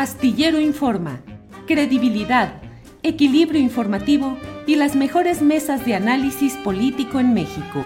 Astillero Informa, credibilidad, equilibrio informativo y las mejores mesas de análisis político en México.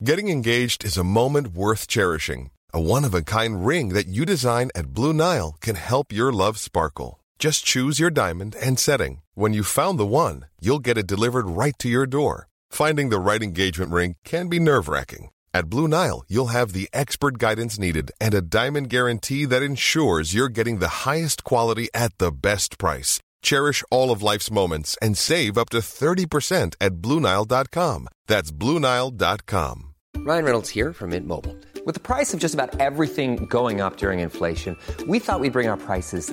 Getting engaged is a moment worth cherishing. A one-of-a-kind ring that you design at Blue Nile can help your love sparkle. Just choose your diamond and setting. When you found the one, you'll get it delivered right to your door. Finding the right engagement ring can be nerve-wracking. At Blue Nile, you'll have the expert guidance needed and a diamond guarantee that ensures you're getting the highest quality at the best price. Cherish all of life's moments and save up to 30% at BlueNile.com. That's BlueNile.com. Ryan Reynolds here from Mint Mobile. With the price of just about everything going up during inflation, we thought we'd bring our prices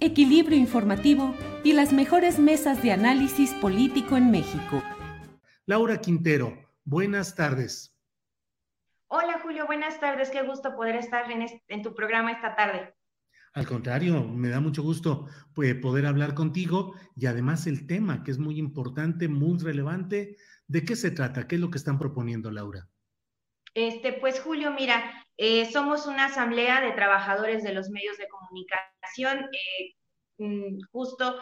equilibrio informativo y las mejores mesas de análisis político en México. Laura Quintero, buenas tardes. Hola Julio, buenas tardes. Qué gusto poder estar en, este- en tu programa esta tarde. Al contrario, me da mucho gusto pues, poder hablar contigo y además el tema que es muy importante, muy relevante. ¿De qué se trata? ¿Qué es lo que están proponiendo, Laura? Este, pues Julio, mira, eh, somos una asamblea de trabajadores de los medios de comunicación. eh, mm, justo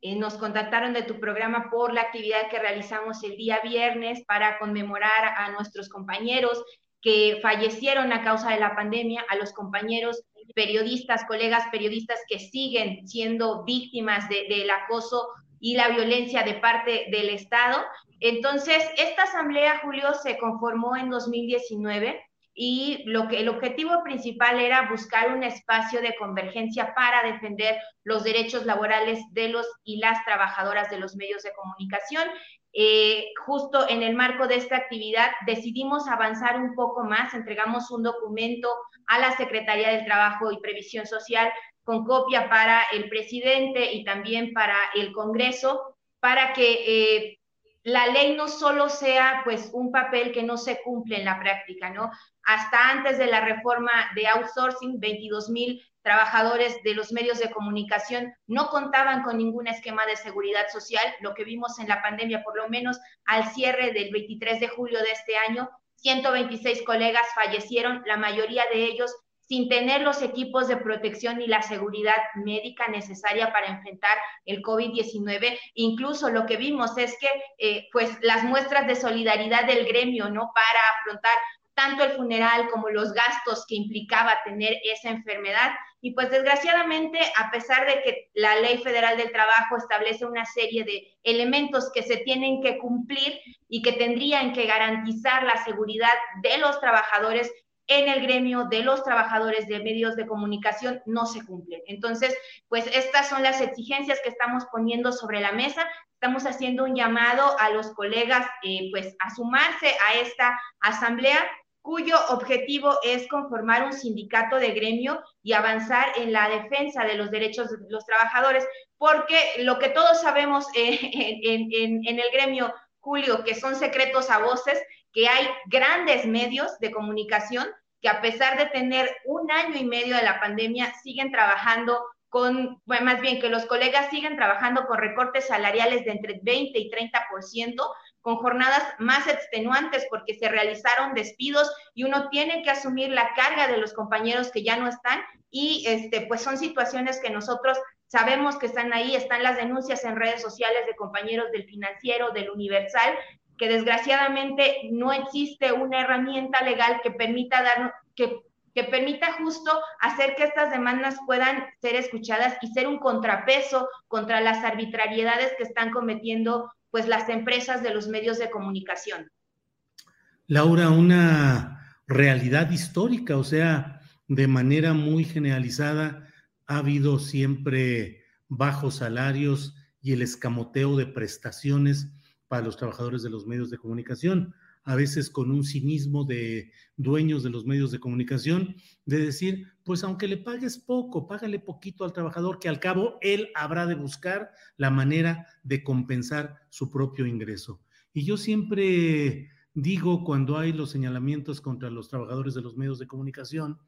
eh, nos contactaron de tu programa por la actividad que realizamos el día viernes para conmemorar a nuestros compañeros que fallecieron a causa de la pandemia, a los compañeros periodistas, colegas periodistas que siguen siendo víctimas de- del acoso y la violencia de parte del Estado. Entonces, esta asamblea, Julio, se conformó en 2019 y lo que el objetivo principal era buscar un espacio de convergencia para defender los derechos laborales de los y las trabajadoras de los medios de comunicación. Eh, justo en el marco de esta actividad decidimos avanzar un poco más, entregamos un documento a la Secretaría del Trabajo y Previsión Social con copia para el presidente y también para el Congreso, para que eh, la ley no solo sea pues un papel que no se cumple en la práctica, ¿no? Hasta antes de la reforma de outsourcing, 22 mil trabajadores de los medios de comunicación no contaban con ningún esquema de seguridad social. Lo que vimos en la pandemia, por lo menos al cierre del 23 de julio de este año, 126 colegas fallecieron, la mayoría de ellos sin tener los equipos de protección ni la seguridad médica necesaria para enfrentar el COVID-19. Incluso lo que vimos es que, eh, pues, las muestras de solidaridad del gremio, ¿no? Para afrontar tanto el funeral como los gastos que implicaba tener esa enfermedad. Y pues desgraciadamente, a pesar de que la Ley Federal del Trabajo establece una serie de elementos que se tienen que cumplir y que tendrían que garantizar la seguridad de los trabajadores en el gremio de los trabajadores de medios de comunicación no se cumplen. Entonces, pues estas son las exigencias que estamos poniendo sobre la mesa. Estamos haciendo un llamado a los colegas, eh, pues, a sumarse a esta asamblea cuyo objetivo es conformar un sindicato de gremio y avanzar en la defensa de los derechos de los trabajadores, porque lo que todos sabemos eh, en, en, en el gremio, Julio, que son secretos a voces, que hay grandes medios de comunicación que a pesar de tener un año y medio de la pandemia, siguen trabajando con, más bien que los colegas siguen trabajando con recortes salariales de entre 20 y 30%, con jornadas más extenuantes porque se realizaron despidos y uno tiene que asumir la carga de los compañeros que ya no están y este, pues son situaciones que nosotros sabemos que están ahí, están las denuncias en redes sociales de compañeros del financiero, del universal, que desgraciadamente no existe una herramienta legal que permita dar, que, que permita justo hacer que estas demandas puedan ser escuchadas y ser un contrapeso contra las arbitrariedades que están cometiendo pues las empresas de los medios de comunicación. Laura, una realidad histórica, o sea, de manera muy generalizada, ha habido siempre bajos salarios y el escamoteo de prestaciones para los trabajadores de los medios de comunicación. a veces con un cinismo de dueños de los medios de comunicación, de decir, pues aunque le pagues poco, págale poquito al trabajador, que al cabo él habrá de buscar la manera de compensar su propio ingreso. Y yo siempre digo cuando hay los señalamientos contra los trabajadores de los medios de comunicación,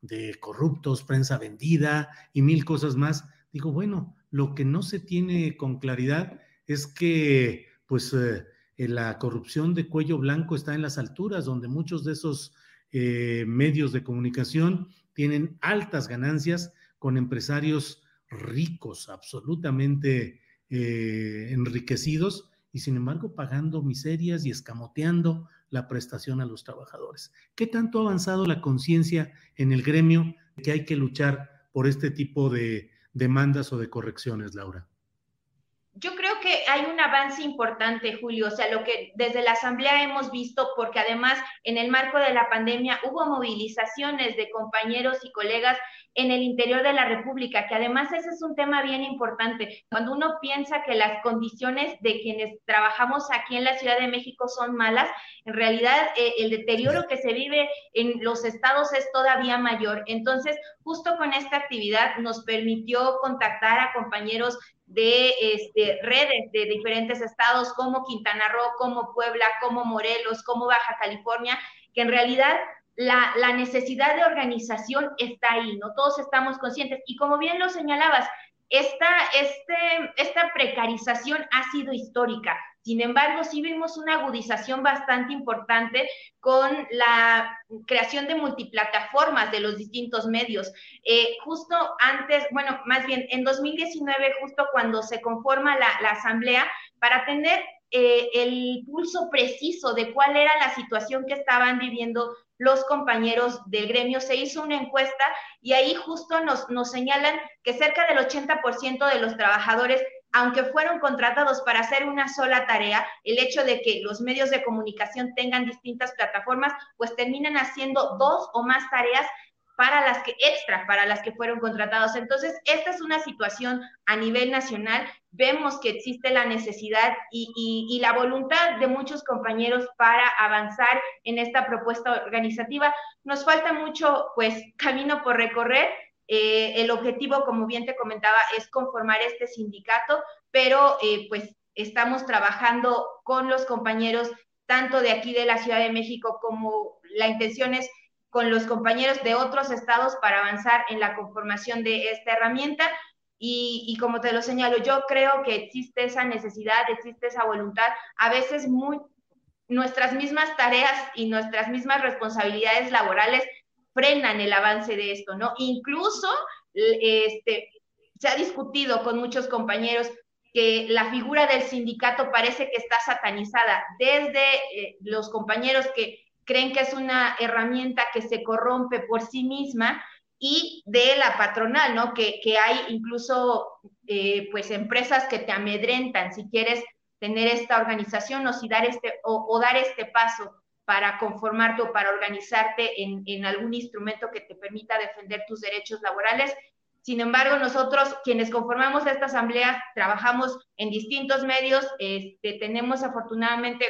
de corruptos, prensa vendida y mil cosas más, digo, bueno, lo que no se tiene con claridad es que, pues, eh, la corrupción de cuello blanco está en las alturas, donde muchos de esos eh, medios de comunicación tienen altas ganancias con empresarios ricos, absolutamente eh, enriquecidos, y sin embargo pagando miserias y escamoteando la prestación a los trabajadores. ¿Qué tanto ha avanzado la conciencia en el gremio que hay que luchar por este tipo de demandas o de correcciones, Laura? Yo creo hay un avance importante, Julio, o sea, lo que desde la Asamblea hemos visto, porque además en el marco de la pandemia hubo movilizaciones de compañeros y colegas en el interior de la República, que además ese es un tema bien importante. Cuando uno piensa que las condiciones de quienes trabajamos aquí en la Ciudad de México son malas, en realidad eh, el deterioro que se vive en los estados es todavía mayor. Entonces, justo con esta actividad nos permitió contactar a compañeros de este, redes de diferentes estados como Quintana Roo, como Puebla, como Morelos, como Baja California, que en realidad la, la, necesidad de organización está ahí, ¿no? Todos estamos conscientes. Y como bien lo señalabas, esta, este, esta precarización ha sido histórica. Sin embargo, sí vimos una agudización bastante importante con la creación de multiplataformas de los distintos medios. Eh, justo antes, bueno, más bien en 2019, justo cuando se conforma la, asamblea, para tener eh, el pulso preciso de cuál era la situación que estaban viviendo los compañeros del gremio, se hizo una encuesta y ahí justo nos, nos señalan que cerca del 80% de los trabajadores aunque fueron contratados para hacer una sola tarea, el hecho de que los medios de comunicación tengan distintas plataformas, pues terminan haciendo dos o más tareas para las que extra, para las que fueron contratados. Entonces, esta es una situación a nivel nacional. Vemos que existe la necesidad y, y, la voluntad de muchos compañeros para avanzar en esta propuesta organizativa. Nos falta mucho, pues, camino por recorrer, eh, el objetivo, como bien te comentaba, es conformar este sindicato, pero eh, pues estamos trabajando con los compañeros tanto de aquí de la Ciudad de México como la intención es con los compañeros de otros estados para avanzar en la conformación de esta herramienta. Y, y, como te lo señalo, yo creo que existe esa necesidad, existe esa voluntad. A veces muy, nuestras mismas tareas y nuestras mismas responsabilidades laborales frenan el avance de esto, ¿no? Incluso este, se ha discutido con muchos compañeros que la figura del sindicato parece que está satanizada desde eh, los compañeros que creen que es una herramienta que se corrompe por sí misma y de la patronal, ¿no? Que, que hay incluso eh, pues empresas que te amedrentan si quieres tener esta organización o si dar este o, o dar este paso para conformarte o para organizarte en, en, algún instrumento que te permita defender tus derechos laborales. Sin embargo, nosotros, quienes conformamos esta asamblea, trabajamos en distintos medios, este, tenemos afortunadamente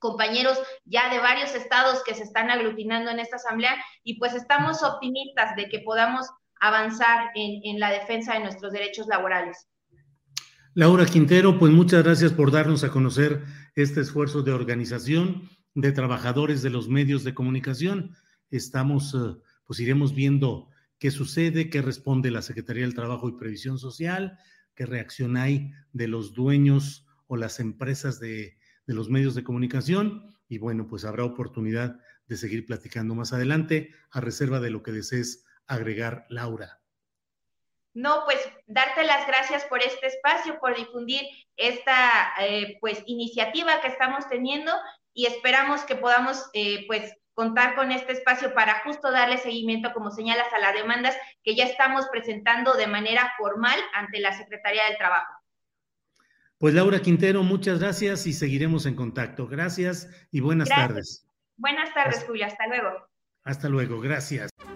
compañeros ya de varios estados que se están aglutinando en esta asamblea y pues estamos optimistas de que podamos avanzar en, en la defensa de nuestros derechos laborales. Laura Quintero, pues muchas gracias por darnos a conocer este esfuerzo de organización de trabajadores de los medios de comunicación. Estamos, eh, pues iremos viendo qué sucede, qué responde la Secretaría del Trabajo y Previsión Social, qué reacción hay de los dueños o las empresas de, de los medios de comunicación. Y bueno, pues habrá oportunidad de seguir platicando más adelante, a reserva de lo que desees agregar, Laura. No, pues darte las gracias por este espacio, por difundir esta eh, pues iniciativa que estamos teniendo y esperamos que podamos eh, pues contar con este espacio para justo darle seguimiento, como señalas, a las demandas que ya estamos presentando de manera formal ante la Secretaría del Trabajo. Pues Laura Quintero, muchas gracias y seguiremos en contacto. Gracias y buenas gracias. tardes. Buenas tardes, hasta, Julio. Hasta luego. Hasta luego, gracias.